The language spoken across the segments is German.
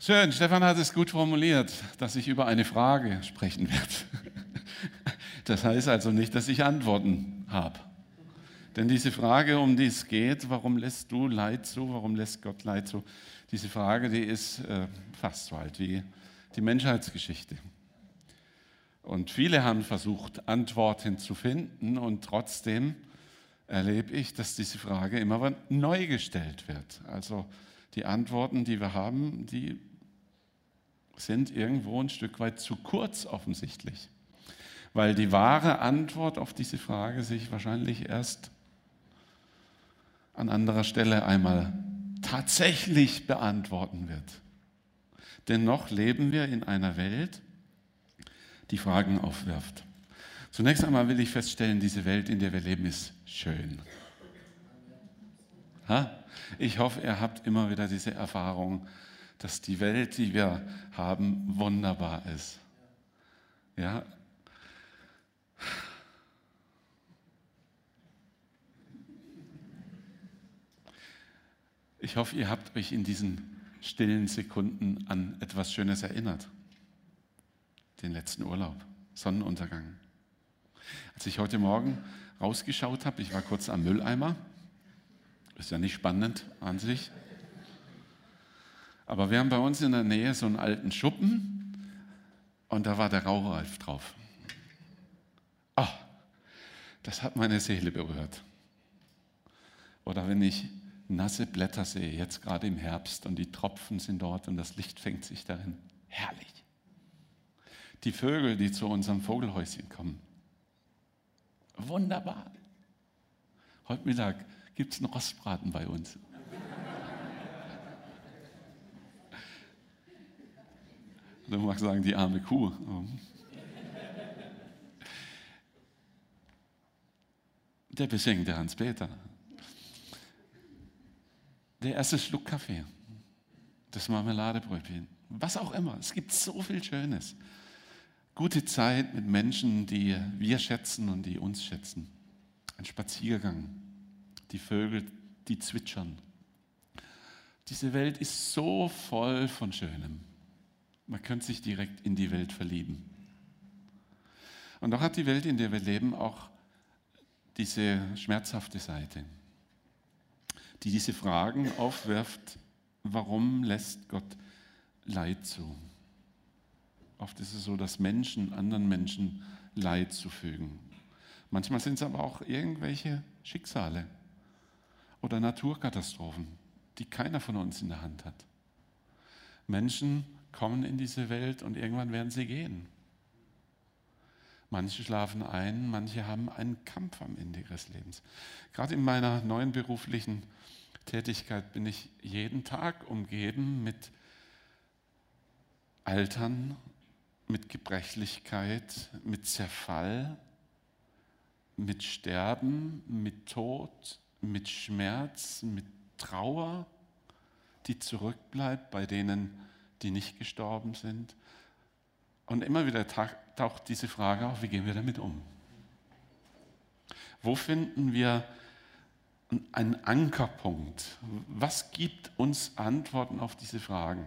Schön, Stefan hat es gut formuliert, dass ich über eine Frage sprechen werde. Das heißt also nicht, dass ich Antworten habe. Denn diese Frage, um die es geht, warum lässt du Leid zu, warum lässt Gott Leid zu, diese Frage, die ist äh, fast so alt wie die Menschheitsgeschichte. Und viele haben versucht, Antworten zu finden und trotzdem erlebe ich, dass diese Frage immer neu gestellt wird. Also die Antworten, die wir haben, die sind irgendwo ein Stück weit zu kurz offensichtlich. Weil die wahre Antwort auf diese Frage sich wahrscheinlich erst an anderer Stelle einmal tatsächlich beantworten wird. Dennoch leben wir in einer Welt, die Fragen aufwirft. Zunächst einmal will ich feststellen, diese Welt, in der wir leben, ist schön. Ich hoffe, ihr habt immer wieder diese Erfahrung, dass die Welt, die wir haben, wunderbar ist. Ja. Ich hoffe, ihr habt euch in diesen stillen Sekunden an etwas Schönes erinnert. Den letzten Urlaub, Sonnenuntergang. Als ich heute Morgen rausgeschaut habe, ich war kurz am Mülleimer, ist ja nicht spannend an sich, aber wir haben bei uns in der Nähe so einen alten Schuppen und da war der Raureif drauf. Ah, das hat meine Seele berührt. Oder wenn ich nasse Blätter sehe, jetzt gerade im Herbst und die Tropfen sind dort und das Licht fängt sich darin. Herrlich. Die Vögel, die zu unserem Vogelhäuschen kommen. Wunderbar. Heute Mittag gibt es einen Rostbraten bei uns. Du magst sagen, die arme Kuh. Der beschenkte Hans-Peter. Der erste Schluck Kaffee. Das Marmeladebrötchen. Was auch immer. Es gibt so viel Schönes. Gute Zeit mit Menschen, die wir schätzen und die uns schätzen. Ein Spaziergang. Die Vögel, die zwitschern. Diese Welt ist so voll von Schönem. Man könnte sich direkt in die Welt verlieben. Und doch hat die Welt, in der wir leben, auch diese schmerzhafte Seite, die diese Fragen aufwirft, warum lässt Gott Leid zu? Oft ist es so, dass Menschen anderen Menschen Leid zufügen. Manchmal sind es aber auch irgendwelche Schicksale oder Naturkatastrophen, die keiner von uns in der Hand hat. Menschen, kommen in diese Welt und irgendwann werden sie gehen. Manche schlafen ein, manche haben einen Kampf am Ende ihres Lebens. Gerade in meiner neuen beruflichen Tätigkeit bin ich jeden Tag umgeben mit Altern, mit Gebrechlichkeit, mit Zerfall, mit Sterben, mit Tod, mit Schmerz, mit Trauer, die zurückbleibt, bei denen die nicht gestorben sind. Und immer wieder taucht diese Frage auf, wie gehen wir damit um? Wo finden wir einen Ankerpunkt? Was gibt uns Antworten auf diese Fragen?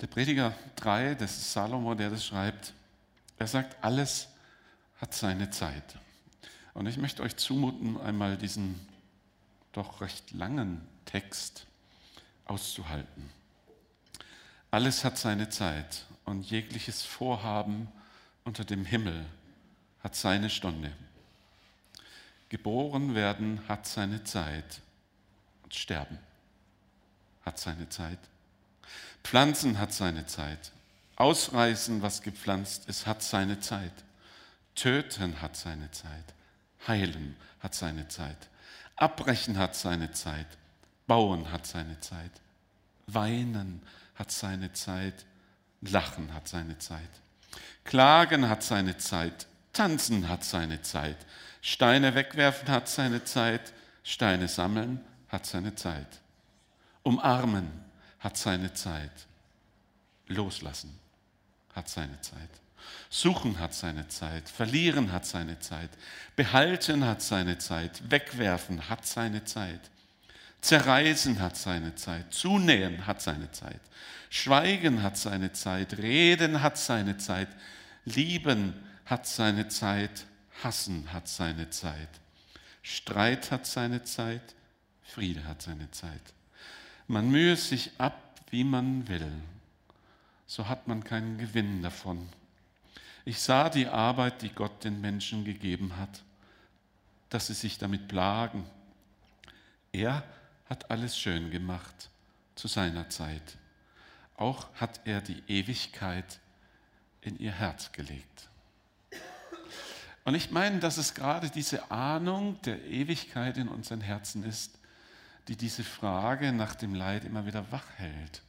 Der Prediger 3, das ist Salomo, der das schreibt, er sagt, alles hat seine Zeit. Und ich möchte euch zumuten, einmal diesen doch recht langen Text auszuhalten. Alles hat seine Zeit und jegliches Vorhaben unter dem Himmel hat seine Stunde. Geboren werden hat seine Zeit und sterben hat seine Zeit. Pflanzen hat seine Zeit. Ausreißen, was gepflanzt ist, hat seine Zeit. Töten hat seine Zeit. Heilen hat seine Zeit. Abbrechen hat seine Zeit. Bauen hat seine Zeit. Weinen hat seine Zeit. Lachen hat seine Zeit. Klagen hat seine Zeit. Tanzen hat seine Zeit. Steine wegwerfen hat seine Zeit. Steine sammeln hat seine Zeit. Umarmen hat seine Zeit. Loslassen hat seine Zeit. Suchen hat seine Zeit. Verlieren hat seine Zeit. Behalten hat seine Zeit. Wegwerfen hat seine Zeit. Zerreißen hat seine Zeit, Zunähen hat seine Zeit, Schweigen hat seine Zeit, Reden hat seine Zeit, Lieben hat seine Zeit, Hassen hat seine Zeit, Streit hat seine Zeit, Friede hat seine Zeit. Man mühe sich ab, wie man will, so hat man keinen Gewinn davon. Ich sah die Arbeit, die Gott den Menschen gegeben hat, dass sie sich damit plagen. Er hat alles schön gemacht zu seiner Zeit. Auch hat er die Ewigkeit in ihr Herz gelegt. Und ich meine, dass es gerade diese Ahnung der Ewigkeit in unseren Herzen ist, die diese Frage nach dem Leid immer wieder wach hält.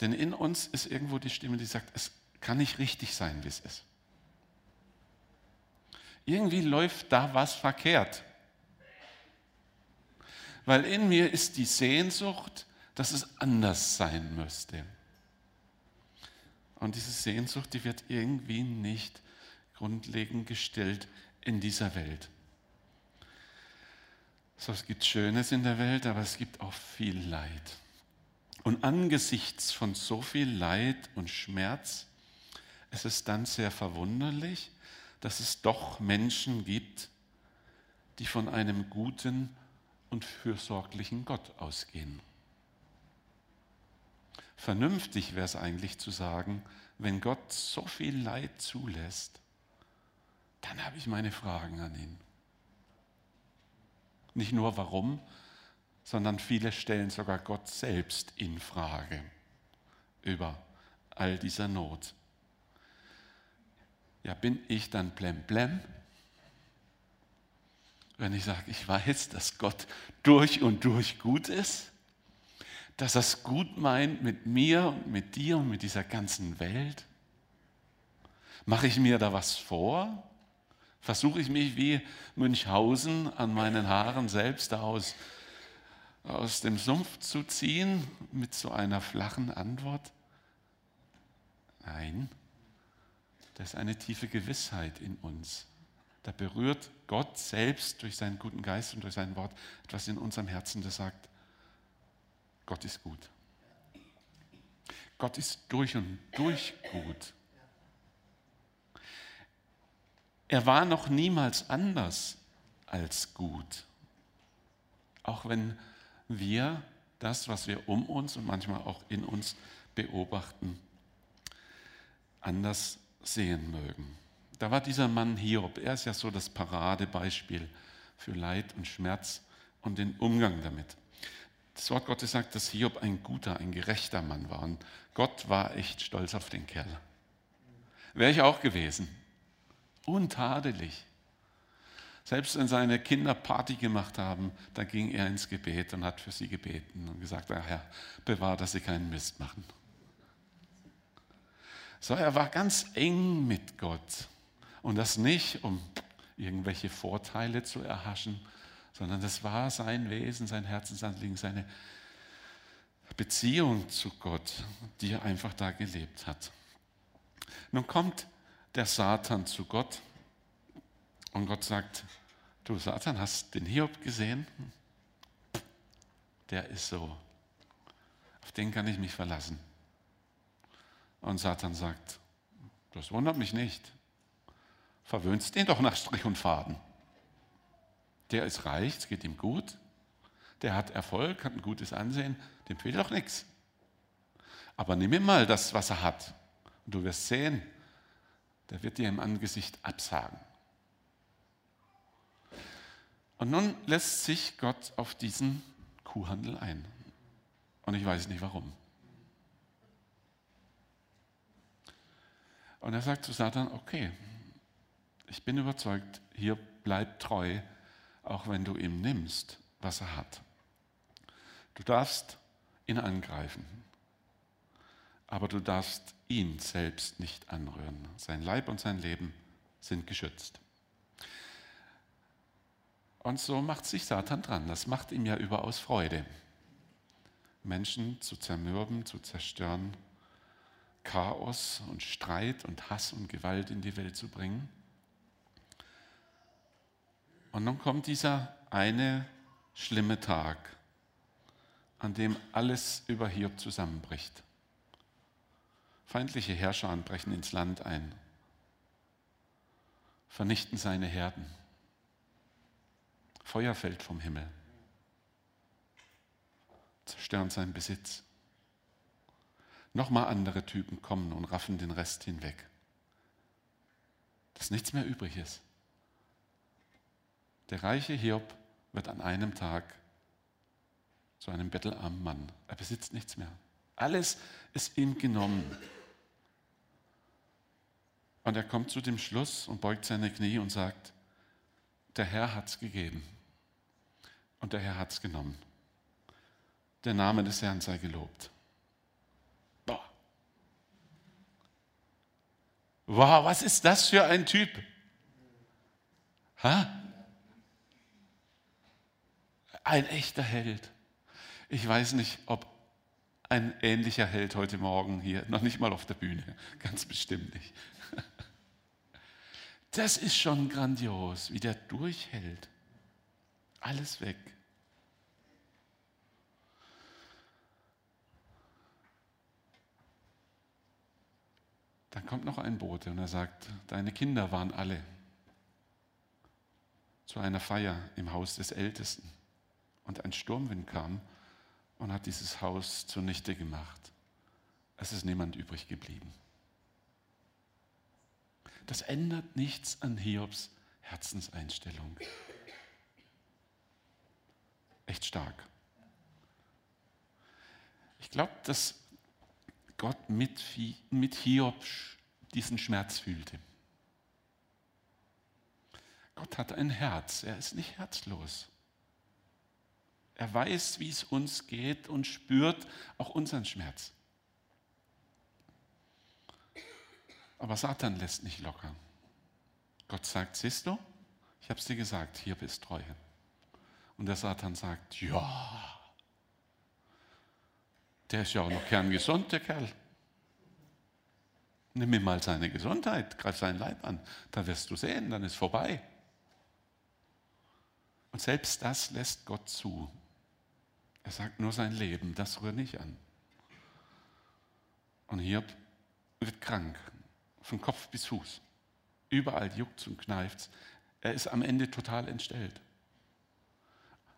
Denn in uns ist irgendwo die Stimme, die sagt, es kann nicht richtig sein, wie es ist. Irgendwie läuft da was verkehrt. Weil in mir ist die Sehnsucht, dass es anders sein müsste. Und diese Sehnsucht, die wird irgendwie nicht grundlegend gestellt in dieser Welt. So, es gibt Schönes in der Welt, aber es gibt auch viel Leid. Und angesichts von so viel Leid und Schmerz ist es dann sehr verwunderlich, dass es doch Menschen gibt, die von einem guten und fürsorglichen Gott ausgehen. Vernünftig wäre es eigentlich zu sagen, wenn Gott so viel Leid zulässt, dann habe ich meine Fragen an ihn. Nicht nur warum, sondern viele stellen sogar Gott selbst in Frage über all dieser Not. Ja, bin ich dann blemblem? Wenn ich sage, ich weiß, dass Gott durch und durch gut ist, dass er es gut meint mit mir und mit dir und mit dieser ganzen Welt? Mache ich mir da was vor? Versuche ich mich wie Münchhausen an meinen Haaren selbst aus, aus dem Sumpf zu ziehen mit so einer flachen Antwort? Nein, das ist eine tiefe Gewissheit in uns. Da berührt Gott selbst durch seinen guten Geist und durch sein Wort etwas in unserem Herzen, das sagt, Gott ist gut. Gott ist durch und durch gut. Er war noch niemals anders als gut. Auch wenn wir das, was wir um uns und manchmal auch in uns beobachten, anders sehen mögen. Da war dieser Mann Hiob. Er ist ja so das Paradebeispiel für Leid und Schmerz und den Umgang damit. Das Wort Gottes sagt, dass Hiob ein guter, ein gerechter Mann war. Und Gott war echt stolz auf den Kerl. Wäre ich auch gewesen untadelig. Selbst wenn seine Kinder Party gemacht haben, da ging er ins Gebet und hat für sie gebeten und gesagt, Herr, bewahr, dass sie keinen Mist machen. So, er war ganz eng mit Gott. Und das nicht, um irgendwelche Vorteile zu erhaschen, sondern das war sein Wesen, sein Herzensanliegen, seine Beziehung zu Gott, die er einfach da gelebt hat. Nun kommt der Satan zu Gott und Gott sagt, du Satan, hast den Hiob gesehen? Der ist so. Auf den kann ich mich verlassen. Und Satan sagt, das wundert mich nicht. Verwöhnst den doch nach Strich und Faden. Der ist reich, es geht ihm gut. Der hat Erfolg, hat ein gutes Ansehen, dem fehlt doch nichts. Aber nimm ihm mal das, was er hat. Und du wirst sehen, der wird dir im Angesicht absagen. Und nun lässt sich Gott auf diesen Kuhhandel ein. Und ich weiß nicht warum. Und er sagt zu Satan, okay, ich bin überzeugt, hier bleib treu, auch wenn du ihm nimmst, was er hat. Du darfst ihn angreifen aber du darfst ihn selbst nicht anrühren. Sein Leib und sein Leben sind geschützt. Und so macht sich Satan dran. Das macht ihm ja überaus Freude. Menschen zu zermürben, zu zerstören, Chaos und Streit und Hass und Gewalt in die Welt zu bringen. Und nun kommt dieser eine schlimme Tag, an dem alles über Hiob zusammenbricht. Feindliche Herrscher brechen ins Land ein, vernichten seine Herden. Feuer fällt vom Himmel, zerstören seinen Besitz. Nochmal andere Typen kommen und raffen den Rest hinweg. Dass nichts mehr übrig ist. Der reiche Hiob wird an einem Tag zu einem bettelarmen Mann. Er besitzt nichts mehr. Alles ist ihm genommen. Und er kommt zu dem Schluss und beugt seine Knie und sagt, der Herr hat es gegeben und der Herr hat es genommen. Der Name des Herrn sei gelobt. Boah. Wow, was ist das für ein Typ? Ha? Ein echter Held. Ich weiß nicht, ob ein ähnlicher Held heute Morgen hier, noch nicht mal auf der Bühne, ganz bestimmt nicht. Das ist schon grandios, wie der durchhält. Alles weg. Dann kommt noch ein Bote und er sagt, deine Kinder waren alle zu einer Feier im Haus des Ältesten. Und ein Sturmwind kam und hat dieses Haus zunichte gemacht. Es ist niemand übrig geblieben. Das ändert nichts an Hiobs Herzenseinstellung. Echt stark. Ich glaube, dass Gott mit, mit Hiob diesen Schmerz fühlte. Gott hat ein Herz, er ist nicht herzlos. Er weiß, wie es uns geht und spürt auch unseren Schmerz. Aber Satan lässt nicht locker. Gott sagt, siehst du, ich habe es dir gesagt, hier bist Treue. Und der Satan sagt, ja, der ist ja auch noch kerngesund, der Kerl. Nimm ihm mal seine Gesundheit, greif seinen Leib an, da wirst du sehen, dann ist vorbei. Und selbst das lässt Gott zu. Er sagt nur sein Leben, das rührt nicht an. Und Hiob wird krank, von Kopf bis Fuß. Überall juckt und kneift Er ist am Ende total entstellt.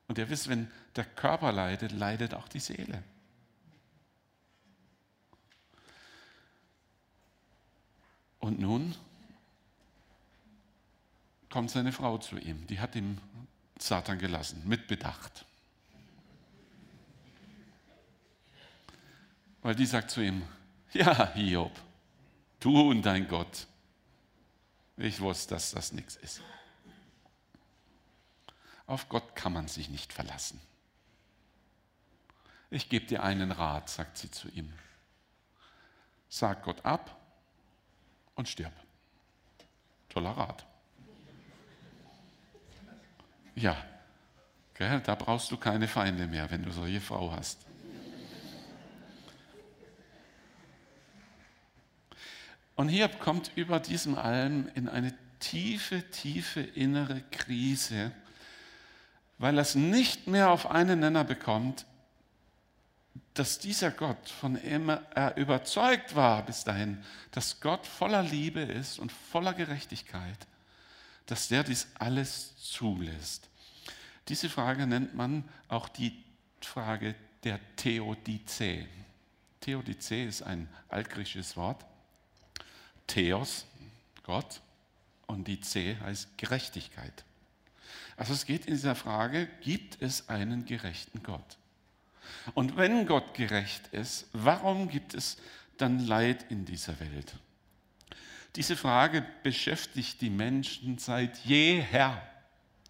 Und ihr wisst, wenn der Körper leidet, leidet auch die Seele. Und nun kommt seine Frau zu ihm. Die hat ihm Satan gelassen, mit Bedacht. Weil die sagt zu ihm, ja, Hiob, du und dein Gott, ich wusste, dass das nichts ist. Auf Gott kann man sich nicht verlassen. Ich gebe dir einen Rat, sagt sie zu ihm. Sag Gott ab und stirb. Toller Rat. Ja, gell, da brauchst du keine Feinde mehr, wenn du solche Frau hast. Und Hiob kommt über diesem allem in eine tiefe, tiefe innere Krise, weil er es nicht mehr auf einen Nenner bekommt, dass dieser Gott, von dem er überzeugt war bis dahin, dass Gott voller Liebe ist und voller Gerechtigkeit, dass der dies alles zulässt. Diese Frage nennt man auch die Frage der Theodizee. Theodizee ist ein altgriechisches Wort Theos, Gott, und die C heißt Gerechtigkeit. Also es geht in dieser Frage, gibt es einen gerechten Gott? Und wenn Gott gerecht ist, warum gibt es dann Leid in dieser Welt? Diese Frage beschäftigt die Menschen seit jeher,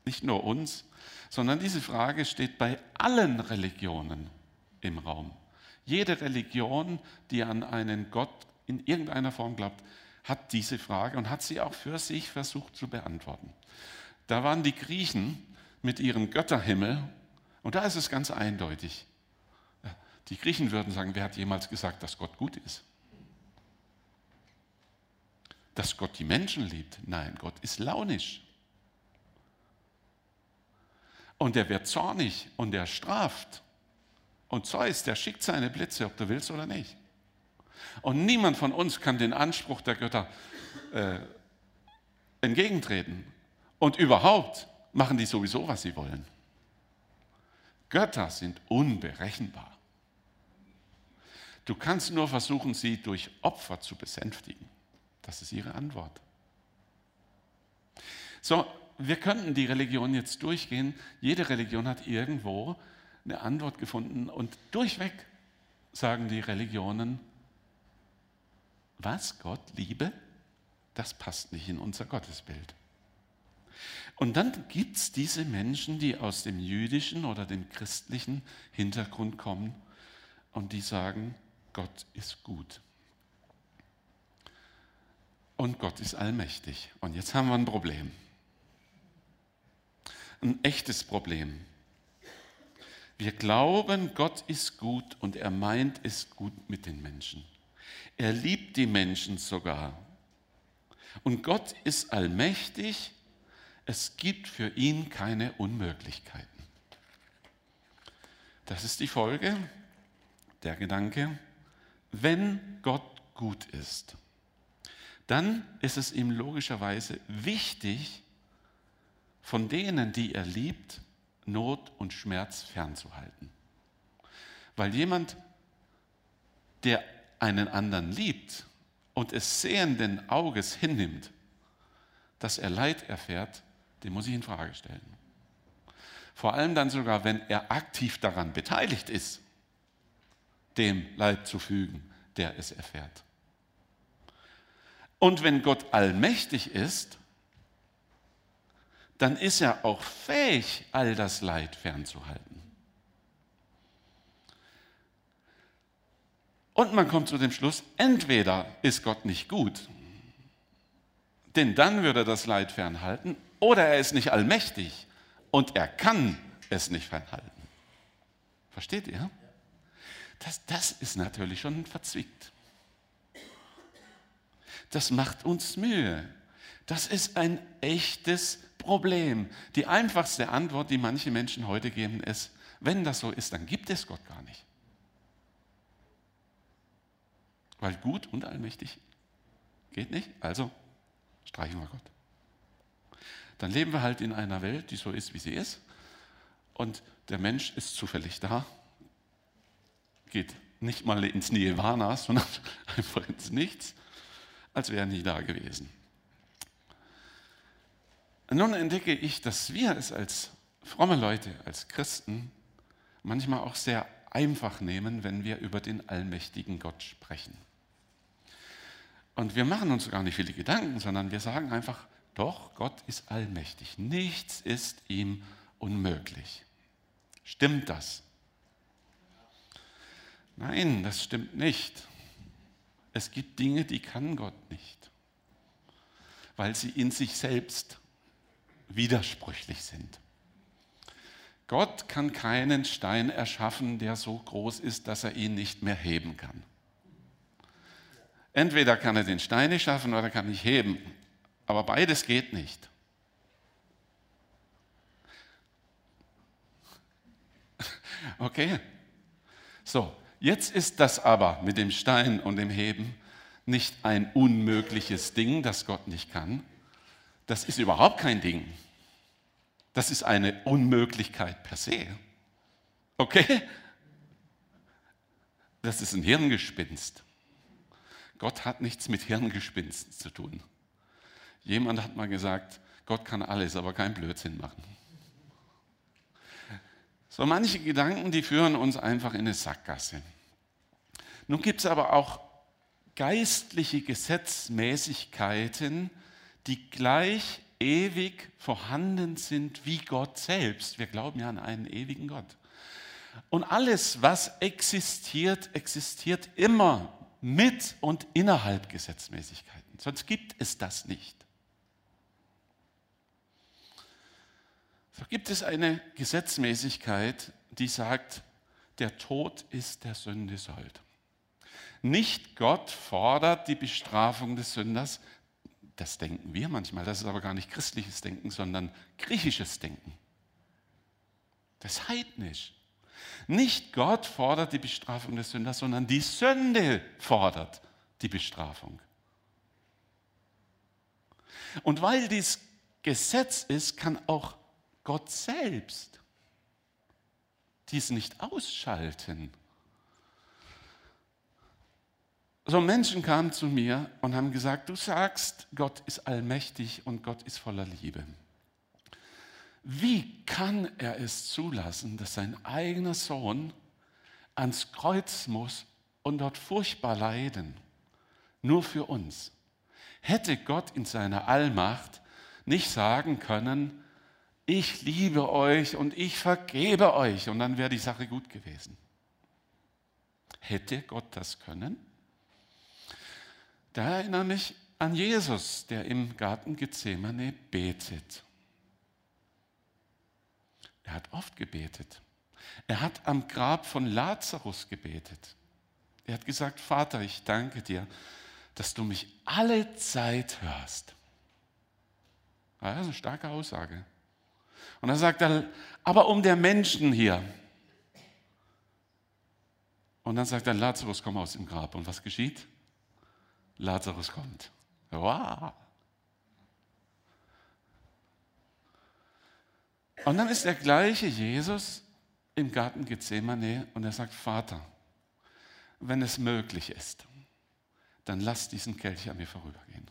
nicht nur uns, sondern diese Frage steht bei allen Religionen im Raum. Jede Religion, die an einen Gott in irgendeiner Form glaubt, hat diese Frage und hat sie auch für sich versucht zu beantworten. Da waren die Griechen mit ihrem Götterhimmel und da ist es ganz eindeutig. Die Griechen würden sagen, wer hat jemals gesagt, dass Gott gut ist? Dass Gott die Menschen liebt? Nein, Gott ist launisch. Und er wird zornig und er straft. Und Zeus, der schickt seine Blitze, ob du willst oder nicht. Und niemand von uns kann den Anspruch der Götter äh, entgegentreten. Und überhaupt machen die sowieso, was sie wollen. Götter sind unberechenbar. Du kannst nur versuchen, sie durch Opfer zu besänftigen. Das ist ihre Antwort. So, wir könnten die Religion jetzt durchgehen. Jede Religion hat irgendwo eine Antwort gefunden und durchweg sagen die Religionen, was Gott liebe, das passt nicht in unser Gottesbild. Und dann gibt es diese Menschen, die aus dem jüdischen oder dem christlichen Hintergrund kommen und die sagen, Gott ist gut. Und Gott ist allmächtig. Und jetzt haben wir ein Problem. Ein echtes Problem. Wir glauben, Gott ist gut und er meint es gut mit den Menschen. Er liebt die Menschen sogar. Und Gott ist allmächtig. Es gibt für ihn keine Unmöglichkeiten. Das ist die Folge, der Gedanke, wenn Gott gut ist, dann ist es ihm logischerweise wichtig, von denen, die er liebt, Not und Schmerz fernzuhalten. Weil jemand, der einen anderen liebt und es sehenden Auges hinnimmt, dass er Leid erfährt, den muss ich in Frage stellen. Vor allem dann sogar, wenn er aktiv daran beteiligt ist, dem Leid zu fügen, der es erfährt. Und wenn Gott allmächtig ist, dann ist er auch fähig, all das Leid fernzuhalten. Und man kommt zu dem Schluss, entweder ist Gott nicht gut, denn dann würde er das Leid fernhalten, oder er ist nicht allmächtig und er kann es nicht fernhalten. Versteht ihr? Das, das ist natürlich schon verzwickt. Das macht uns Mühe. Das ist ein echtes Problem. Die einfachste Antwort, die manche Menschen heute geben, ist, wenn das so ist, dann gibt es Gott gar nicht. Weil gut und allmächtig geht nicht, also streichen wir Gott. Dann leben wir halt in einer Welt, die so ist, wie sie ist. Und der Mensch ist zufällig da, geht nicht mal ins Nirvana, sondern einfach ins Nichts, als wäre er nie da gewesen. Nun entdecke ich, dass wir es als fromme Leute, als Christen, manchmal auch sehr einfach nehmen, wenn wir über den allmächtigen Gott sprechen. Und wir machen uns gar nicht viele Gedanken, sondern wir sagen einfach, doch, Gott ist allmächtig. Nichts ist ihm unmöglich. Stimmt das? Nein, das stimmt nicht. Es gibt Dinge, die kann Gott nicht, weil sie in sich selbst widersprüchlich sind. Gott kann keinen Stein erschaffen, der so groß ist, dass er ihn nicht mehr heben kann. Entweder kann er den Stein nicht schaffen oder kann nicht heben. Aber beides geht nicht. Okay? So, jetzt ist das aber mit dem Stein und dem Heben nicht ein unmögliches Ding, das Gott nicht kann. Das ist überhaupt kein Ding. Das ist eine Unmöglichkeit per se. Okay? Das ist ein Hirngespinst. Gott hat nichts mit Hirngespinsten zu tun. Jemand hat mal gesagt, Gott kann alles, aber kein Blödsinn machen. So manche Gedanken, die führen uns einfach in eine Sackgasse. Nun gibt es aber auch geistliche Gesetzmäßigkeiten, die gleich ewig vorhanden sind wie Gott selbst. Wir glauben ja an einen ewigen Gott. Und alles, was existiert, existiert immer mit und innerhalb Gesetzmäßigkeiten. Sonst gibt es das nicht. So gibt es eine Gesetzmäßigkeit, die sagt, der Tod ist der Sünde Sold. Nicht Gott fordert die Bestrafung des Sünders, das denken wir manchmal, das ist aber gar nicht christliches Denken, sondern griechisches Denken. Das ist heidnisch. Nicht Gott fordert die Bestrafung des Sünders, sondern die Sünde fordert die Bestrafung. Und weil dies Gesetz ist, kann auch Gott selbst dies nicht ausschalten. So Menschen kamen zu mir und haben gesagt, du sagst, Gott ist allmächtig und Gott ist voller Liebe. Wie kann er es zulassen, dass sein eigener Sohn ans Kreuz muss und dort furchtbar leiden? Nur für uns. Hätte Gott in seiner Allmacht nicht sagen können, ich liebe euch und ich vergebe euch und dann wäre die Sache gut gewesen. Hätte Gott das können? Da erinnere mich an Jesus, der im Garten Gethsemane betet. Er hat oft gebetet. Er hat am Grab von Lazarus gebetet. Er hat gesagt, Vater, ich danke dir, dass du mich alle Zeit hörst. das ist eine starke Aussage. Und dann sagt er, aber um der Menschen hier. Und dann sagt er, Lazarus, komm aus dem Grab. Und was geschieht? Lazarus kommt. Wow. Und dann ist der gleiche Jesus im Garten Gethsemane und er sagt, Vater, wenn es möglich ist, dann lass diesen Kelch an mir vorübergehen.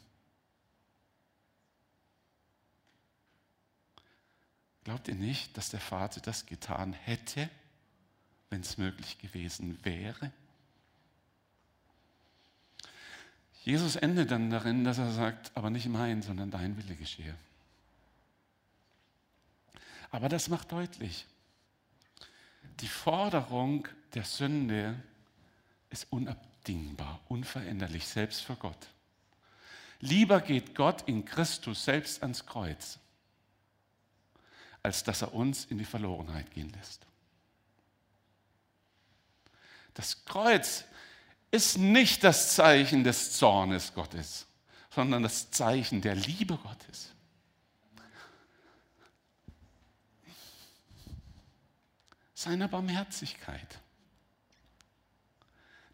Glaubt ihr nicht, dass der Vater das getan hätte, wenn es möglich gewesen wäre? Jesus endet dann darin, dass er sagt, aber nicht mein, sondern dein Wille geschehe. Aber das macht deutlich, die Forderung der Sünde ist unabdingbar, unveränderlich, selbst für Gott. Lieber geht Gott in Christus selbst ans Kreuz, als dass er uns in die Verlorenheit gehen lässt. Das Kreuz ist nicht das Zeichen des Zornes Gottes, sondern das Zeichen der Liebe Gottes. Seiner Barmherzigkeit.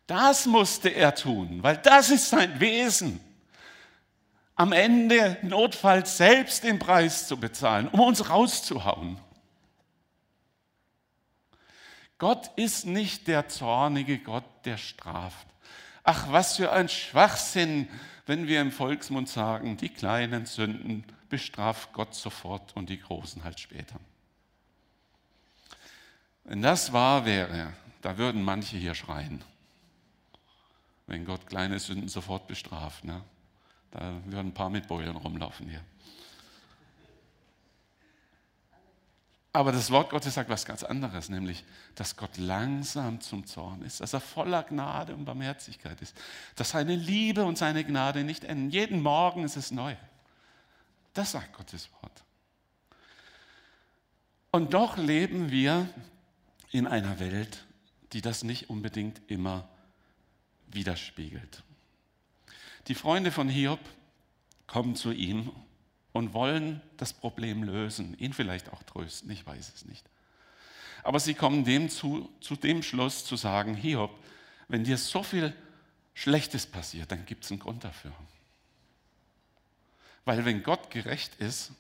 Das musste er tun, weil das ist sein Wesen am Ende notfalls selbst den Preis zu bezahlen, um uns rauszuhauen. Gott ist nicht der zornige Gott, der straft. Ach, was für ein Schwachsinn, wenn wir im Volksmund sagen, die kleinen Sünden bestraft Gott sofort und die großen halt später. Wenn das wahr wäre, da würden manche hier schreien, wenn Gott kleine Sünden sofort bestraft. Ne? Da würden ein paar mit Beulen rumlaufen hier. Aber das Wort Gottes sagt was ganz anderes, nämlich, dass Gott langsam zum Zorn ist, dass er voller Gnade und Barmherzigkeit ist, dass seine Liebe und seine Gnade nicht enden. Jeden Morgen ist es neu. Das sagt Gottes Wort. Und doch leben wir in einer Welt, die das nicht unbedingt immer widerspiegelt. Die Freunde von Hiob kommen zu ihm und wollen das Problem lösen, ihn vielleicht auch trösten, ich weiß es nicht. Aber sie kommen dem zu, zu dem Schluss zu sagen, Hiob, wenn dir so viel Schlechtes passiert, dann gibt es einen Grund dafür. Weil wenn Gott gerecht ist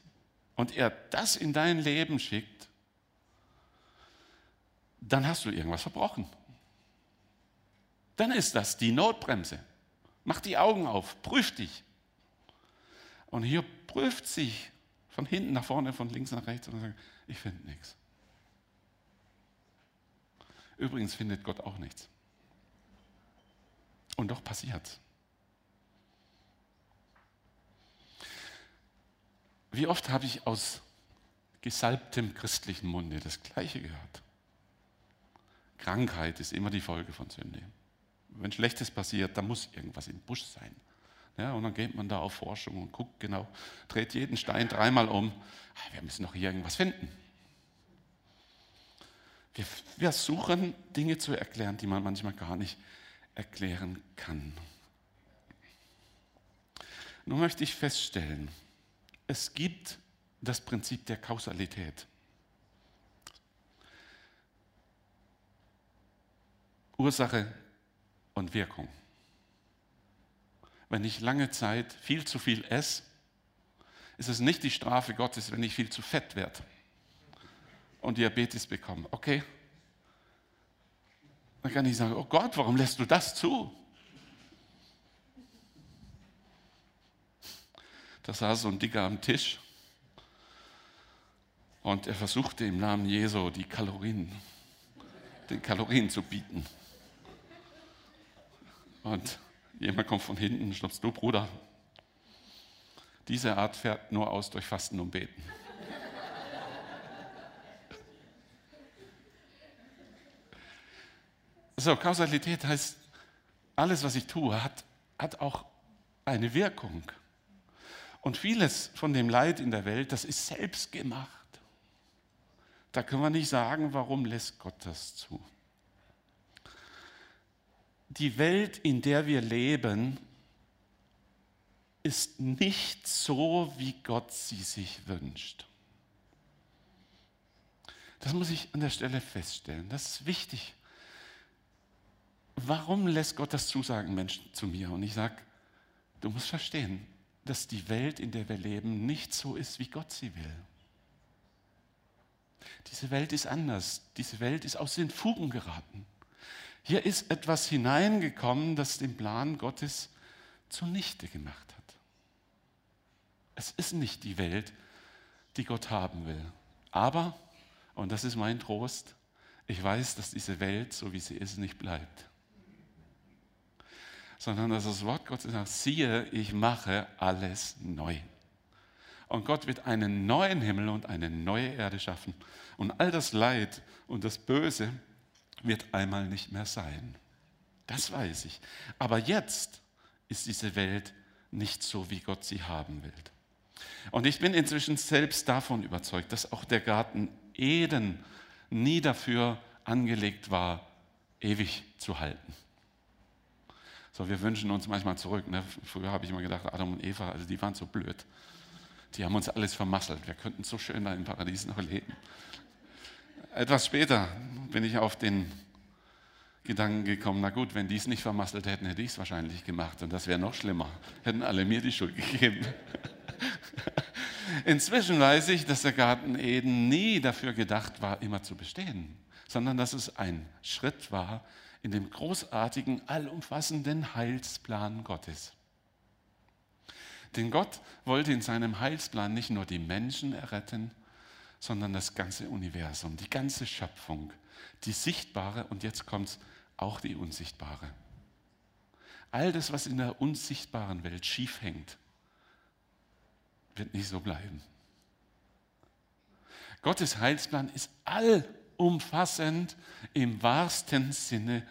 und er das in dein Leben schickt, dann hast du irgendwas verbrochen. Dann ist das die Notbremse. Mach die Augen auf, prüf dich. Und hier prüft sich von hinten nach vorne, von links nach rechts und sagt, ich finde nichts. Übrigens findet Gott auch nichts. Und doch passiert Wie oft habe ich aus gesalbtem christlichen Munde das Gleiche gehört? Krankheit ist immer die Folge von Sünde. Wenn Schlechtes passiert, da muss irgendwas im Busch sein. Ja, und dann geht man da auf Forschung und guckt genau, dreht jeden Stein dreimal um. Ah, wir müssen noch hier irgendwas finden. Wir, wir suchen Dinge zu erklären, die man manchmal gar nicht erklären kann. Nun möchte ich feststellen, es gibt das Prinzip der Kausalität. Ursache und Wirkung. Wenn ich lange Zeit viel zu viel esse, ist es nicht die Strafe Gottes, wenn ich viel zu fett werde und Diabetes bekomme. Okay? Dann kann ich sagen, oh Gott, warum lässt du das zu? Da saß so ein Dicker am Tisch und er versuchte im Namen Jesu die Kalorien, den Kalorien zu bieten. Und jemand kommt von hinten und schnappt, du Bruder, diese Art fährt nur aus durch Fasten und Beten. So, Kausalität heißt, alles, was ich tue, hat, hat auch eine Wirkung. Und vieles von dem Leid in der Welt, das ist selbst gemacht. Da können wir nicht sagen, warum lässt Gott das zu. Die Welt, in der wir leben, ist nicht so, wie Gott sie sich wünscht. Das muss ich an der Stelle feststellen. Das ist wichtig. Warum lässt Gott das zusagen, Menschen, zu mir? Und ich sage, du musst verstehen, dass die Welt, in der wir leben, nicht so ist, wie Gott sie will. Diese Welt ist anders. Diese Welt ist aus den Fugen geraten. Hier ist etwas hineingekommen, das den Plan Gottes zunichte gemacht hat. Es ist nicht die Welt, die Gott haben will. Aber, und das ist mein Trost, ich weiß, dass diese Welt, so wie sie ist, nicht bleibt sondern dass das Wort Gottes sagt, siehe, ich mache alles neu. Und Gott wird einen neuen Himmel und eine neue Erde schaffen. Und all das Leid und das Böse wird einmal nicht mehr sein. Das weiß ich. Aber jetzt ist diese Welt nicht so, wie Gott sie haben will. Und ich bin inzwischen selbst davon überzeugt, dass auch der Garten Eden nie dafür angelegt war, ewig zu halten. So, wir wünschen uns manchmal zurück. Ne? Früher habe ich immer gedacht, Adam und Eva, also die waren so blöd. Die haben uns alles vermasselt. Wir könnten so schön da im Paradies noch leben. Etwas später bin ich auf den Gedanken gekommen, na gut, wenn die es nicht vermasselt hätten, hätte ich es wahrscheinlich gemacht. Und das wäre noch schlimmer. Hätten alle mir die Schuld gegeben. Inzwischen weiß ich, dass der Garten Eden nie dafür gedacht war, immer zu bestehen, sondern dass es ein Schritt war in dem großartigen, allumfassenden Heilsplan Gottes. Denn Gott wollte in seinem Heilsplan nicht nur die Menschen erretten, sondern das ganze Universum, die ganze Schöpfung, die sichtbare und jetzt kommt es auch die unsichtbare. All das, was in der unsichtbaren Welt schief hängt, wird nicht so bleiben. Gottes Heilsplan ist all umfassend im wahrsten Sinne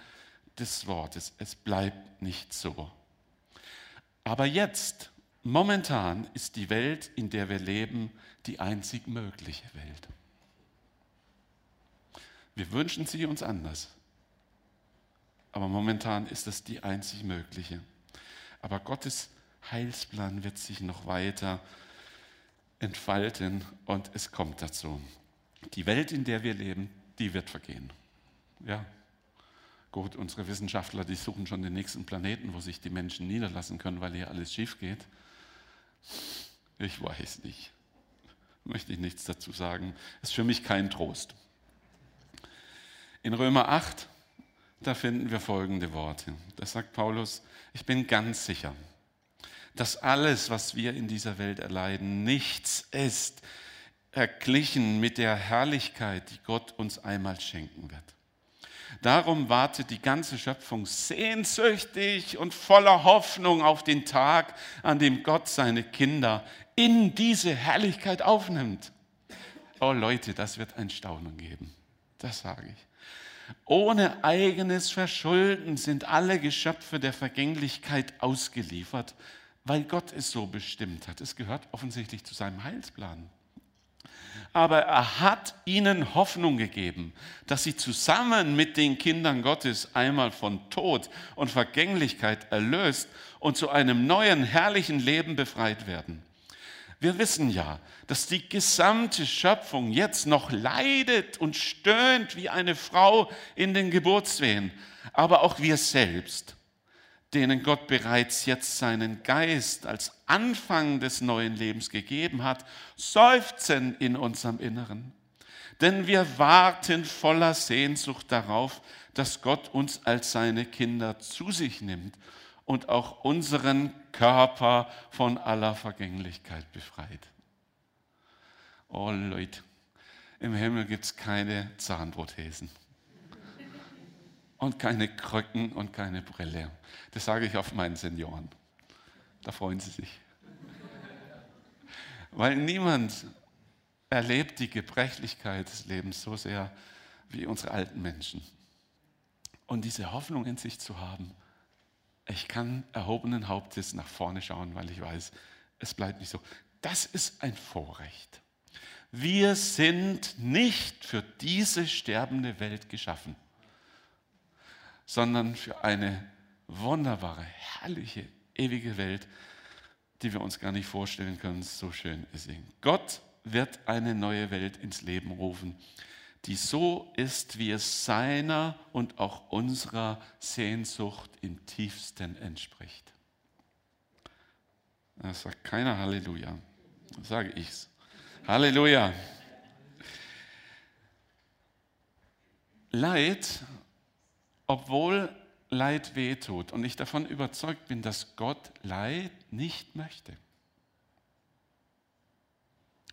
des Wortes. Es bleibt nicht so. Aber jetzt, momentan, ist die Welt, in der wir leben, die einzig mögliche Welt. Wir wünschen sie uns anders. Aber momentan ist es die einzig mögliche. Aber Gottes Heilsplan wird sich noch weiter entfalten und es kommt dazu. Die Welt, in der wir leben, die wird vergehen. Ja, gut, unsere Wissenschaftler, die suchen schon den nächsten Planeten, wo sich die Menschen niederlassen können, weil hier alles schief geht. Ich weiß nicht. Möchte ich nichts dazu sagen. Ist für mich kein Trost. In Römer 8, da finden wir folgende Worte. Da sagt Paulus, ich bin ganz sicher, dass alles, was wir in dieser Welt erleiden, nichts ist erglichen mit der Herrlichkeit, die Gott uns einmal schenken wird. Darum wartet die ganze Schöpfung sehnsüchtig und voller Hoffnung auf den Tag, an dem Gott seine Kinder in diese Herrlichkeit aufnimmt. Oh Leute, das wird ein Staunen geben. Das sage ich. Ohne eigenes Verschulden sind alle Geschöpfe der Vergänglichkeit ausgeliefert, weil Gott es so bestimmt hat. Es gehört offensichtlich zu seinem Heilsplan aber er hat ihnen Hoffnung gegeben, dass sie zusammen mit den Kindern Gottes einmal von Tod und Vergänglichkeit erlöst und zu einem neuen, herrlichen Leben befreit werden. Wir wissen ja, dass die gesamte Schöpfung jetzt noch leidet und stöhnt wie eine Frau in den Geburtswehen. aber auch wir selbst, denen Gott bereits jetzt seinen Geist als Anfang des neuen Lebens gegeben hat, seufzen in unserem Inneren. Denn wir warten voller Sehnsucht darauf, dass Gott uns als seine Kinder zu sich nimmt und auch unseren Körper von aller Vergänglichkeit befreit. Oh Leute, im Himmel gibt es keine Zahnprothesen und keine Krücken und keine Brille. Das sage ich auf meinen Senioren. Da freuen sie sich. Weil niemand erlebt die Gebrechlichkeit des Lebens so sehr wie unsere alten Menschen. Und diese Hoffnung in sich zu haben, ich kann erhobenen Hauptes nach vorne schauen, weil ich weiß, es bleibt nicht so. Das ist ein Vorrecht. Wir sind nicht für diese sterbende Welt geschaffen sondern für eine wunderbare, herrliche, ewige Welt, die wir uns gar nicht vorstellen können, so schön ist sie. Gott wird eine neue Welt ins Leben rufen, die so ist, wie es seiner und auch unserer Sehnsucht im tiefsten entspricht. Das sagt keiner Halleluja, das sage ich's. Halleluja. Leid obwohl Leid wehtut und ich davon überzeugt bin, dass Gott Leid nicht möchte.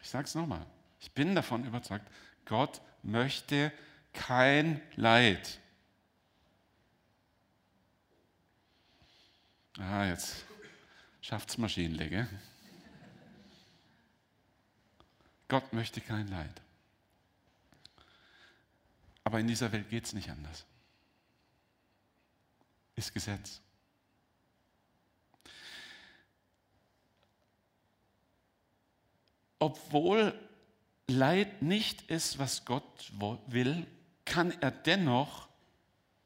Ich sage es nochmal, ich bin davon überzeugt, Gott möchte kein Leid. Ah, jetzt schafft's Maschinenle, gell? Gott möchte kein Leid. Aber in dieser Welt geht es nicht anders ist Gesetz. Obwohl Leid nicht ist, was Gott will, kann er dennoch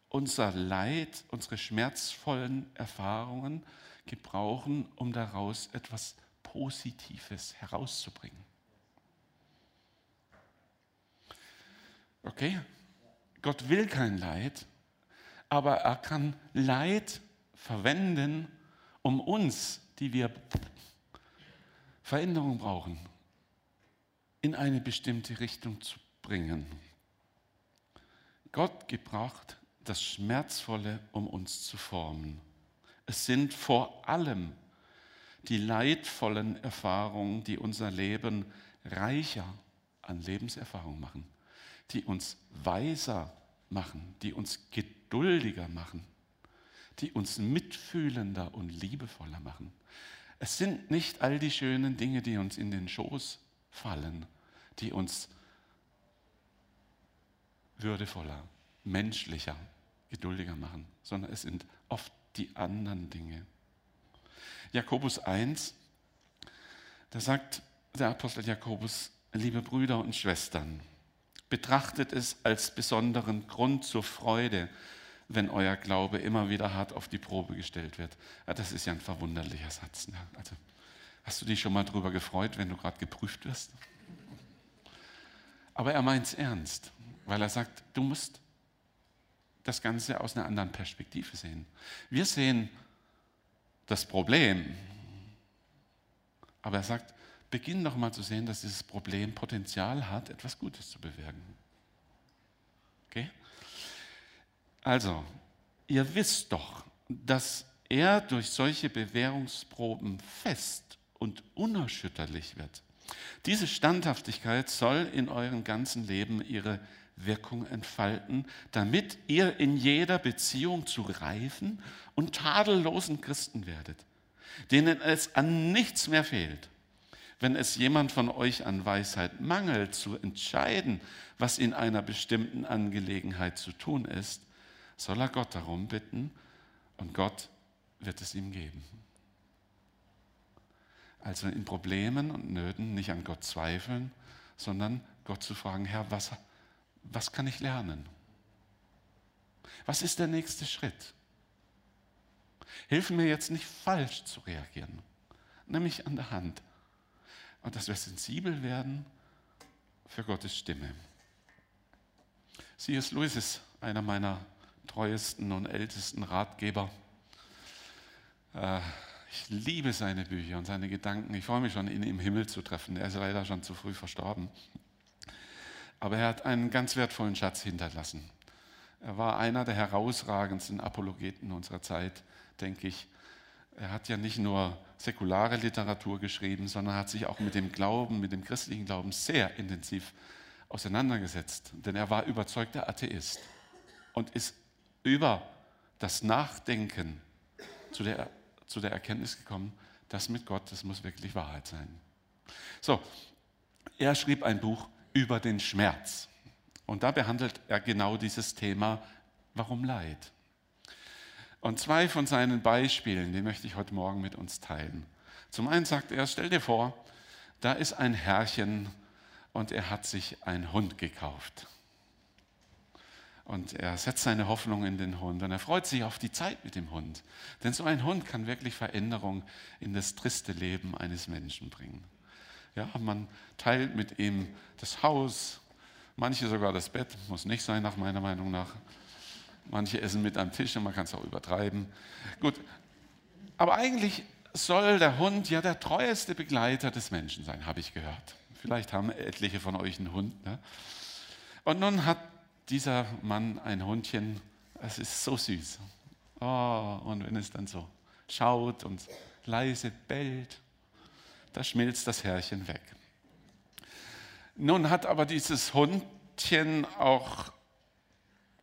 unser Leid, unsere schmerzvollen Erfahrungen gebrauchen, um daraus etwas Positives herauszubringen. Okay? Gott will kein Leid, aber er kann Leid verwenden, um uns, die wir Veränderung brauchen, in eine bestimmte Richtung zu bringen. Gott gebracht das Schmerzvolle, um uns zu formen. Es sind vor allem die leidvollen Erfahrungen, die unser Leben reicher an Lebenserfahrung machen, die uns weiser machen, die uns geduldiger machen, die uns mitfühlender und liebevoller machen. Es sind nicht all die schönen Dinge, die uns in den Schoß fallen, die uns würdevoller, menschlicher, geduldiger machen, sondern es sind oft die anderen Dinge. Jakobus 1, da sagt der Apostel Jakobus, liebe Brüder und Schwestern, Betrachtet es als besonderen Grund zur Freude, wenn euer Glaube immer wieder hart auf die Probe gestellt wird. Ja, das ist ja ein verwunderlicher Satz. Ne? Also, hast du dich schon mal darüber gefreut, wenn du gerade geprüft wirst? Aber er meint es ernst, weil er sagt, du musst das Ganze aus einer anderen Perspektive sehen. Wir sehen das Problem, aber er sagt, beginn doch mal zu sehen, dass dieses Problem Potenzial hat, etwas Gutes zu bewirken. Okay? Also, ihr wisst doch, dass er durch solche Bewährungsproben fest und unerschütterlich wird. Diese Standhaftigkeit soll in eurem ganzen Leben ihre Wirkung entfalten, damit ihr in jeder Beziehung zu reifen und tadellosen Christen werdet, denen es an nichts mehr fehlt wenn es jemand von euch an Weisheit mangelt, zu entscheiden, was in einer bestimmten Angelegenheit zu tun ist, soll er Gott darum bitten und Gott wird es ihm geben. Also in Problemen und Nöten nicht an Gott zweifeln, sondern Gott zu fragen, Herr, was, was kann ich lernen? Was ist der nächste Schritt? Hilf mir jetzt nicht falsch zu reagieren. Nimm mich an der Hand und dass wir sensibel werden für Gottes Stimme. C.S. Lewis ist einer meiner treuesten und ältesten Ratgeber. Äh, ich liebe seine Bücher und seine Gedanken. Ich freue mich schon, ihn im Himmel zu treffen. Er ist leider schon zu früh verstorben. Aber er hat einen ganz wertvollen Schatz hinterlassen. Er war einer der herausragendsten Apologeten unserer Zeit, denke ich. Er hat ja nicht nur säkulare Literatur geschrieben, sondern hat sich auch mit dem Glauben, mit dem christlichen Glauben sehr intensiv auseinandergesetzt. Denn er war überzeugter Atheist und ist über das Nachdenken zu der, zu der Erkenntnis gekommen, das mit Gott, das muss wirklich Wahrheit sein. So, er schrieb ein Buch über den Schmerz. Und da behandelt er genau dieses Thema, warum Leid. Und zwei von seinen Beispielen, die möchte ich heute Morgen mit uns teilen. Zum einen sagt er, stell dir vor, da ist ein Herrchen und er hat sich einen Hund gekauft. Und er setzt seine Hoffnung in den Hund und er freut sich auf die Zeit mit dem Hund. Denn so ein Hund kann wirklich Veränderung in das triste Leben eines Menschen bringen. Ja, man teilt mit ihm das Haus, manche sogar das Bett, muss nicht sein nach meiner Meinung nach. Manche essen mit am Tisch und man kann es auch übertreiben. Gut, aber eigentlich soll der Hund ja der treueste Begleiter des Menschen sein, habe ich gehört. Vielleicht haben etliche von euch einen Hund. Ne? Und nun hat dieser Mann ein Hundchen, es ist so süß. Oh, und wenn es dann so schaut und leise bellt, da schmilzt das Herrchen weg. Nun hat aber dieses Hundchen auch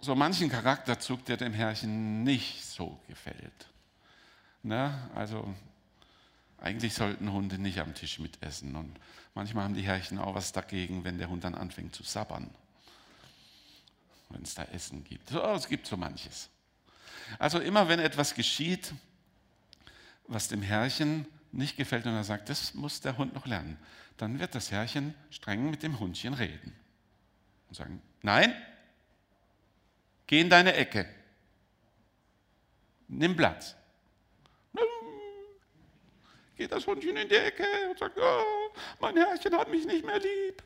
so manchen Charakterzug, der dem Herrchen nicht so gefällt. Na, also eigentlich sollten Hunde nicht am Tisch mitessen und manchmal haben die Herrchen auch was dagegen, wenn der Hund dann anfängt zu sabbern, wenn es da Essen gibt. So, es gibt so manches. Also immer wenn etwas geschieht, was dem Herrchen nicht gefällt und er sagt, das muss der Hund noch lernen, dann wird das Herrchen streng mit dem Hundchen reden und sagen, nein, geh in deine Ecke, nimm Platz. Geht das Hundchen in die Ecke und sagt, oh, mein Herrchen hat mich nicht mehr lieb.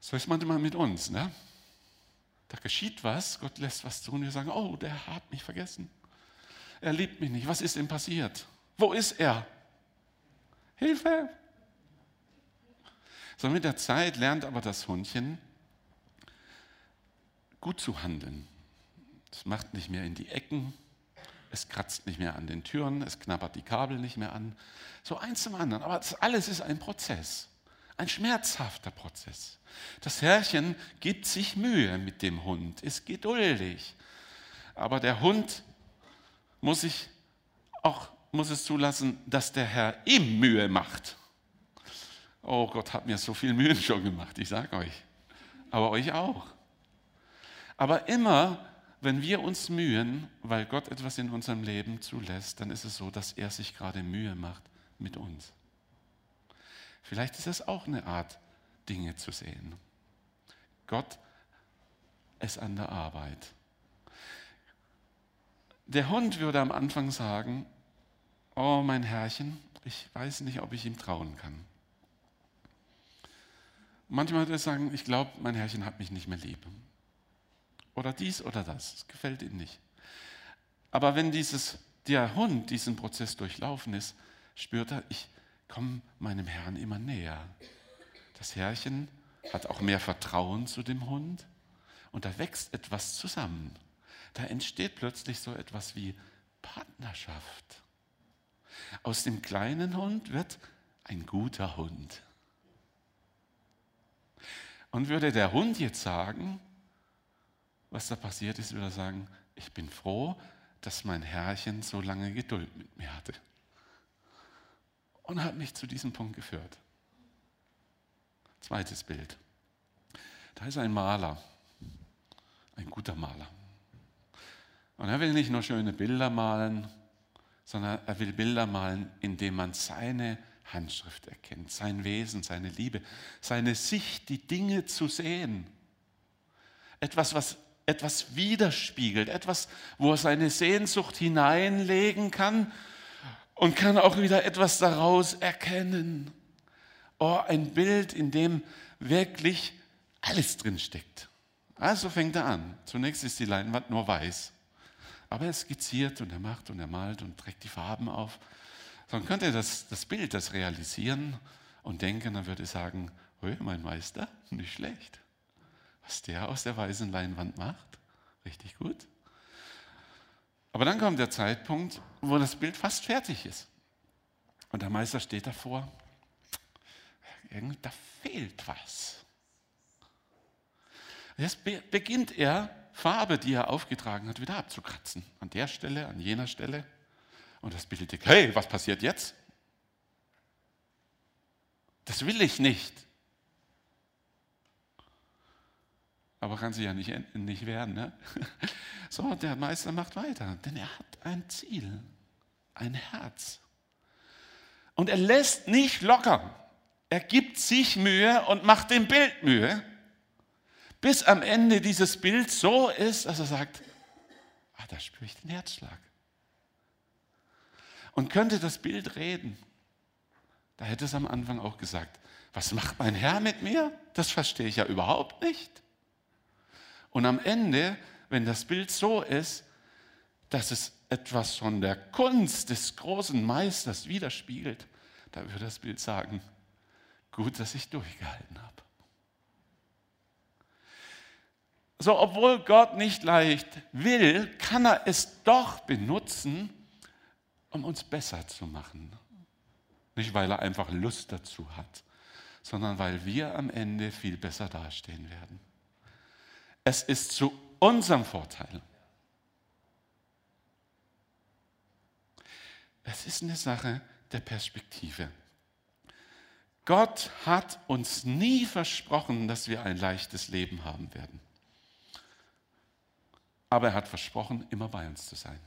So ist manchmal mit uns. Ne? Da geschieht was, Gott lässt was und wir sagen, oh, der hat mich vergessen er liebt mich nicht. Was ist ihm passiert? Wo ist er? Hilfe! So mit der Zeit lernt aber das Hundchen gut zu handeln. Es macht nicht mehr in die Ecken, es kratzt nicht mehr an den Türen, es knabbert die Kabel nicht mehr an. So eins zum anderen. Aber das alles ist ein Prozess, ein schmerzhafter Prozess. Das Herrchen gibt sich Mühe mit dem Hund, ist geduldig. Aber der Hund muss ich auch muss es zulassen, dass der Herr ihm Mühe macht. Oh Gott hat mir so viel Mühe schon gemacht, ich sage euch. Aber euch auch. Aber immer, wenn wir uns mühen, weil Gott etwas in unserem Leben zulässt, dann ist es so, dass er sich gerade Mühe macht mit uns. Vielleicht ist es auch eine Art, Dinge zu sehen. Gott ist an der Arbeit. Der Hund würde am Anfang sagen, oh mein Herrchen, ich weiß nicht, ob ich ihm trauen kann. Manchmal würde er sagen, ich glaube, mein Herrchen hat mich nicht mehr lieb. Oder dies oder das, es gefällt ihm nicht. Aber wenn dieses, der Hund diesen Prozess durchlaufen ist, spürt er, ich komme meinem Herrn immer näher. Das Herrchen hat auch mehr Vertrauen zu dem Hund und da wächst etwas zusammen da entsteht plötzlich so etwas wie Partnerschaft. Aus dem kleinen Hund wird ein guter Hund. Und würde der Hund jetzt sagen, was da passiert ist, würde er sagen, ich bin froh, dass mein Herrchen so lange Geduld mit mir hatte. Und hat mich zu diesem Punkt geführt. Zweites Bild. Da ist ein Maler, ein guter Maler. Und er will nicht nur schöne Bilder malen, sondern er will Bilder malen, indem man seine Handschrift erkennt, sein Wesen, seine Liebe, seine Sicht, die Dinge zu sehen. Etwas, was etwas widerspiegelt, etwas, wo er seine Sehnsucht hineinlegen kann und kann auch wieder etwas daraus erkennen. Oh, ein Bild, in dem wirklich alles drin steckt. Also fängt er an. Zunächst ist die Leinwand nur weiß. Aber er skizziert und er macht und er malt und trägt die Farben auf. Dann könnte er das, das Bild, das realisieren und denken, dann würde er sagen, oh, mein Meister, nicht schlecht. Was der aus der weißen Leinwand macht, richtig gut. Aber dann kommt der Zeitpunkt, wo das Bild fast fertig ist. Und der Meister steht davor, da fehlt was. Jetzt beginnt er, Farbe, die er aufgetragen hat, wieder abzukratzen. An der Stelle, an jener Stelle. Und das Bild denkt, hey, was passiert jetzt? Das will ich nicht. Aber kann sie ja nicht, nicht werden. Ne? So, der Meister macht weiter, denn er hat ein Ziel, ein Herz. Und er lässt nicht locker. Er gibt sich Mühe und macht dem Bild Mühe, bis am Ende dieses Bild so ist, dass er sagt, ah, da spüre ich den Herzschlag. Und könnte das Bild reden, da hätte es am Anfang auch gesagt, was macht mein Herr mit mir? Das verstehe ich ja überhaupt nicht. Und am Ende, wenn das Bild so ist, dass es etwas von der Kunst des großen Meisters widerspiegelt, da würde das Bild sagen, gut, dass ich durchgehalten habe. So, obwohl Gott nicht leicht will, kann er es doch benutzen, um uns besser zu machen. Nicht, weil er einfach Lust dazu hat, sondern weil wir am Ende viel besser dastehen werden. Es ist zu unserem Vorteil. Es ist eine Sache der Perspektive. Gott hat uns nie versprochen, dass wir ein leichtes Leben haben werden. Aber er hat versprochen, immer bei uns zu sein.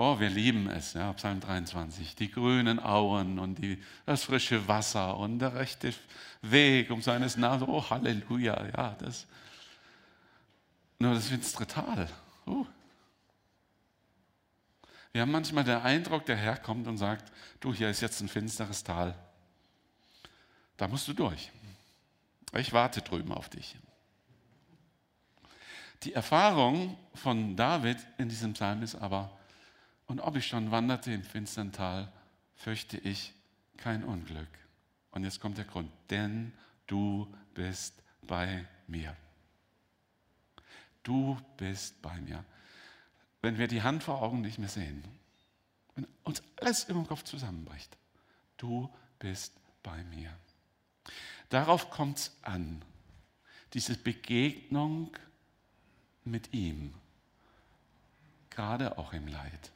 Oh, wir lieben es, ja, Psalm 23, die grünen Auen und die, das frische Wasser und der rechte Weg um seines Namens. Oh, Halleluja, ja, das. Nur das finstere Tal. Uh. Wir haben manchmal den Eindruck, der Herr kommt und sagt, du, hier ist jetzt ein finsteres Tal. Da musst du durch. Ich warte drüben auf dich. Die Erfahrung von David in diesem Psalm ist aber, und ob ich schon wanderte im finstern Tal, fürchte ich kein Unglück. Und jetzt kommt der Grund, denn du bist bei mir. Du bist bei mir. Wenn wir die Hand vor Augen nicht mehr sehen, wenn uns alles im Kopf zusammenbricht, du bist bei mir. Darauf kommt es an, diese Begegnung mit ihm, gerade auch im Leid.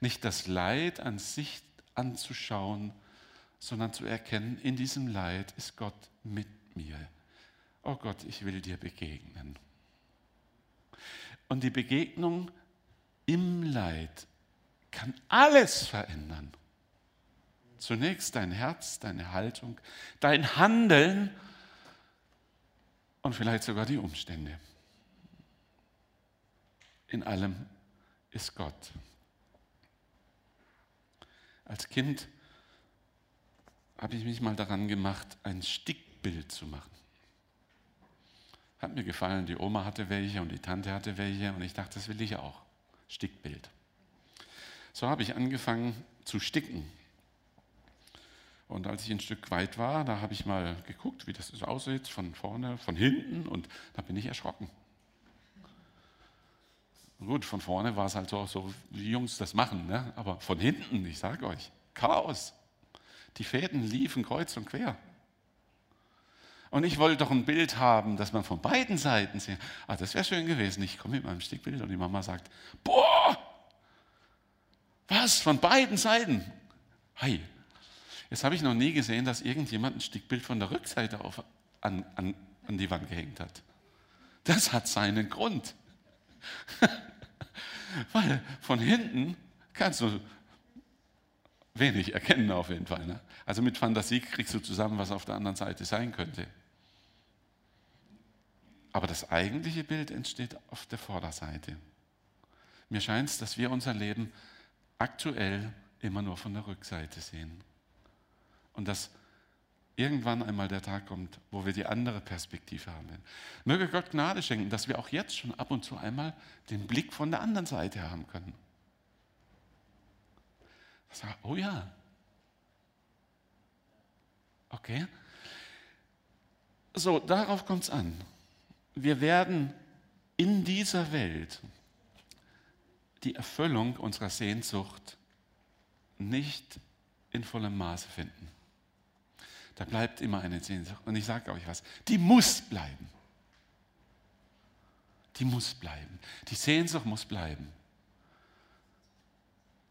Nicht das Leid an sich anzuschauen, sondern zu erkennen, in diesem Leid ist Gott mit mir. Oh Gott, ich will dir begegnen. Und die Begegnung im Leid kann alles verändern. Zunächst dein Herz, deine Haltung, dein Handeln und vielleicht sogar die Umstände. In allem ist Gott. Als Kind habe ich mich mal daran gemacht, ein Stickbild zu machen. Hat mir gefallen, die Oma hatte welche und die Tante hatte welche und ich dachte, das will ich auch. Stickbild. So habe ich angefangen zu sticken. Und als ich ein Stück weit war, da habe ich mal geguckt, wie das so aussieht, von vorne, von hinten, und da bin ich erschrocken. Gut, von vorne war es halt so, so wie Jungs das machen, ne? aber von hinten, ich sage euch, Chaos. Die Fäden liefen kreuz und quer. Und ich wollte doch ein Bild haben, dass man von beiden Seiten sieht. Ah, das wäre schön gewesen. Ich komme mit meinem Stickbild und die Mama sagt, boah, was, von beiden Seiten? Hi, Jetzt habe ich noch nie gesehen, dass irgendjemand ein Stickbild von der Rückseite auf, an, an, an die Wand gehängt hat. Das hat seinen Grund. Weil von hinten kannst du wenig erkennen auf jeden Fall. Ne? Also mit Fantasie kriegst du zusammen, was auf der anderen Seite sein könnte. Aber das eigentliche Bild entsteht auf der Vorderseite. Mir scheint es, dass wir unser Leben aktuell immer nur von der Rückseite sehen. Und dass irgendwann einmal der Tag kommt, wo wir die andere Perspektive haben werden. Möge Gott Gnade schenken, dass wir auch jetzt schon ab und zu einmal den Blick von der anderen Seite haben können. Oh ja. Okay. So, darauf kommt es an. Wir werden in dieser Welt die Erfüllung unserer Sehnsucht nicht in vollem Maße finden. Da bleibt immer eine Sehnsucht. Und ich sage euch was, die muss bleiben. Die muss bleiben. Die Sehnsucht muss bleiben.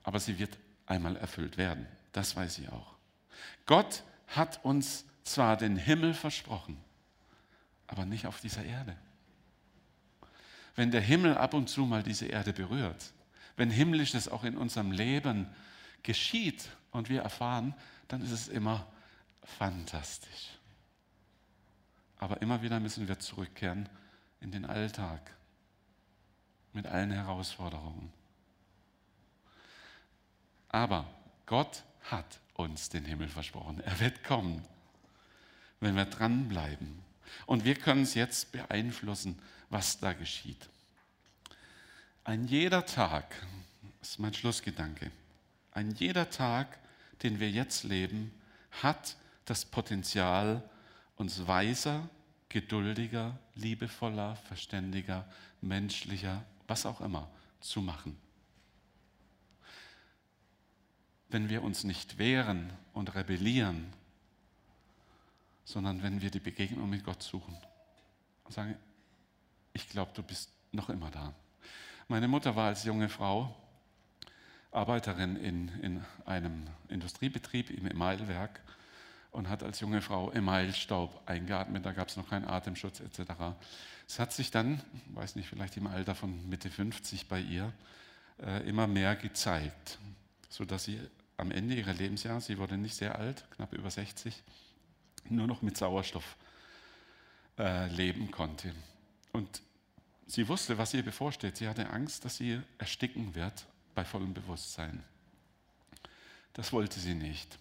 Aber sie wird einmal erfüllt werden. Das weiß ich auch. Gott hat uns zwar den Himmel versprochen, aber nicht auf dieser Erde. Wenn der Himmel ab und zu mal diese Erde berührt, wenn himmlisches auch in unserem Leben geschieht und wir erfahren, dann ist es immer fantastisch. Aber immer wieder müssen wir zurückkehren in den Alltag mit allen Herausforderungen. Aber Gott hat uns den Himmel versprochen. Er wird kommen, wenn wir dranbleiben. Und wir können es jetzt beeinflussen, was da geschieht. Ein jeder Tag, das ist mein Schlussgedanke, ein jeder Tag, den wir jetzt leben, hat das Potenzial, uns weiser, geduldiger, liebevoller, verständiger, menschlicher, was auch immer, zu machen. Wenn wir uns nicht wehren und rebellieren, sondern wenn wir die Begegnung mit Gott suchen und sagen, ich glaube, du bist noch immer da. Meine Mutter war als junge Frau Arbeiterin in, in einem Industriebetrieb im Emailwerk und hat als junge Frau Emailstaub eingeatmet. Da gab es noch keinen Atemschutz etc. Es hat sich dann, weiß nicht, vielleicht im Alter von Mitte 50 bei ihr, äh, immer mehr gezeigt, sodass sie am Ende ihrer Lebensjahre, sie wurde nicht sehr alt, knapp über 60, nur noch mit Sauerstoff äh, leben konnte. Und sie wusste, was ihr bevorsteht. Sie hatte Angst, dass sie ersticken wird bei vollem Bewusstsein. Das wollte sie nicht.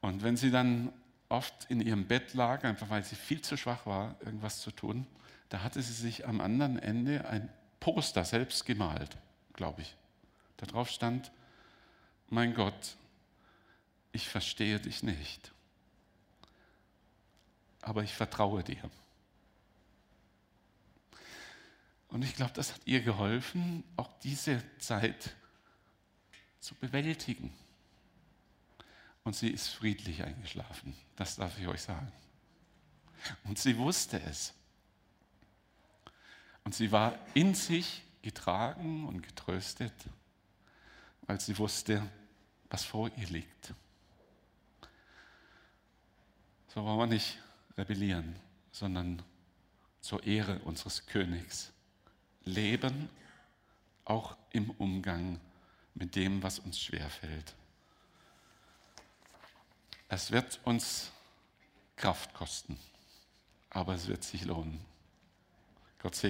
Und wenn sie dann oft in ihrem Bett lag, einfach weil sie viel zu schwach war, irgendwas zu tun, da hatte sie sich am anderen Ende ein Poster selbst gemalt, glaube ich. Darauf stand, mein Gott, ich verstehe dich nicht, aber ich vertraue dir. Und ich glaube, das hat ihr geholfen, auch diese Zeit zu bewältigen. Und sie ist friedlich eingeschlafen. Das darf ich euch sagen. Und sie wusste es. Und sie war in sich getragen und getröstet, weil sie wusste, was vor ihr liegt. So wollen wir nicht rebellieren, sondern zur Ehre unseres Königs leben, auch im Umgang mit dem, was uns schwerfällt. Es wird uns Kraft kosten, aber es wird sich lohnen. Gott segne.